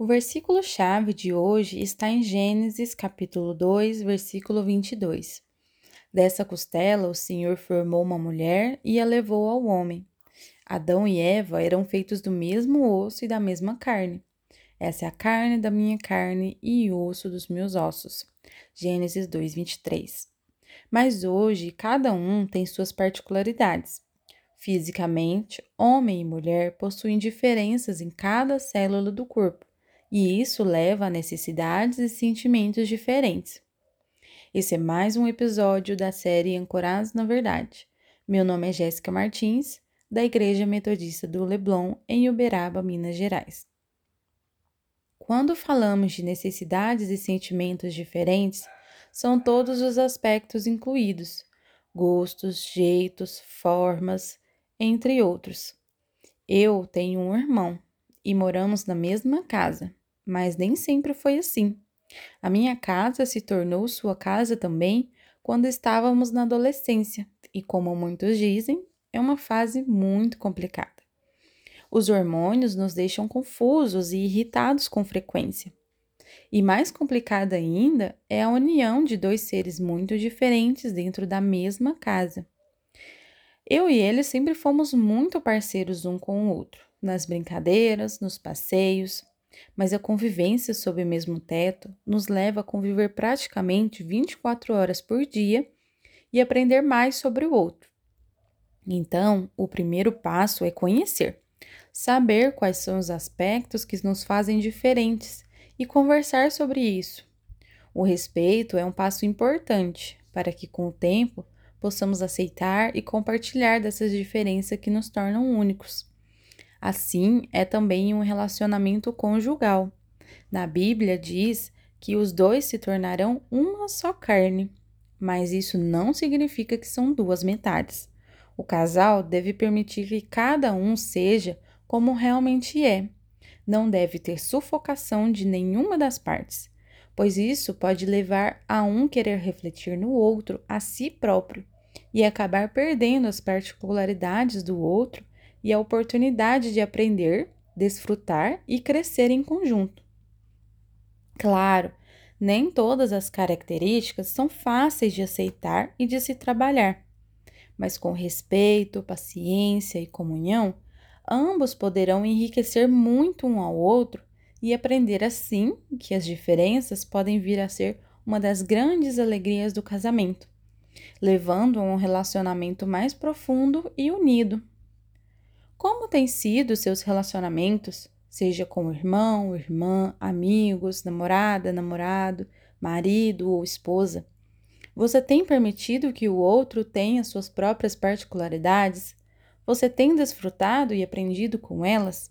O versículo-chave de hoje está em Gênesis, capítulo 2, versículo 22. Dessa costela o Senhor formou uma mulher e a levou ao homem. Adão e Eva eram feitos do mesmo osso e da mesma carne. Essa é a carne da minha carne e o osso dos meus ossos. Gênesis 2, 23. Mas hoje cada um tem suas particularidades. Fisicamente, homem e mulher possuem diferenças em cada célula do corpo e isso leva a necessidades e sentimentos diferentes. Esse é mais um episódio da série Ancorados na Verdade. Meu nome é Jéssica Martins, da Igreja Metodista do Leblon, em Uberaba, Minas Gerais. Quando falamos de necessidades e sentimentos diferentes, são todos os aspectos incluídos: gostos, jeitos, formas, entre outros. Eu tenho um irmão e moramos na mesma casa mas nem sempre foi assim. A minha casa se tornou sua casa também quando estávamos na adolescência, e como muitos dizem, é uma fase muito complicada. Os hormônios nos deixam confusos e irritados com frequência. E mais complicada ainda é a união de dois seres muito diferentes dentro da mesma casa. Eu e ele sempre fomos muito parceiros um com o outro, nas brincadeiras, nos passeios, mas a convivência sob o mesmo teto nos leva a conviver praticamente 24 horas por dia e aprender mais sobre o outro. Então, o primeiro passo é conhecer, saber quais são os aspectos que nos fazem diferentes e conversar sobre isso. O respeito é um passo importante para que, com o tempo, possamos aceitar e compartilhar dessas diferenças que nos tornam únicos. Assim é também um relacionamento conjugal. Na Bíblia diz que os dois se tornarão uma só carne, mas isso não significa que são duas metades. O casal deve permitir que cada um seja como realmente é. Não deve ter sufocação de nenhuma das partes, pois isso pode levar a um querer refletir no outro a si próprio e acabar perdendo as particularidades do outro e a oportunidade de aprender, desfrutar e crescer em conjunto. Claro, nem todas as características são fáceis de aceitar e de se trabalhar, mas com respeito, paciência e comunhão, ambos poderão enriquecer muito um ao outro e aprender assim que as diferenças podem vir a ser uma das grandes alegrias do casamento, levando a um relacionamento mais profundo e unido. Como têm sido seus relacionamentos, seja com irmão, irmã, amigos, namorada, namorado, marido ou esposa? Você tem permitido que o outro tenha suas próprias particularidades? Você tem desfrutado e aprendido com elas?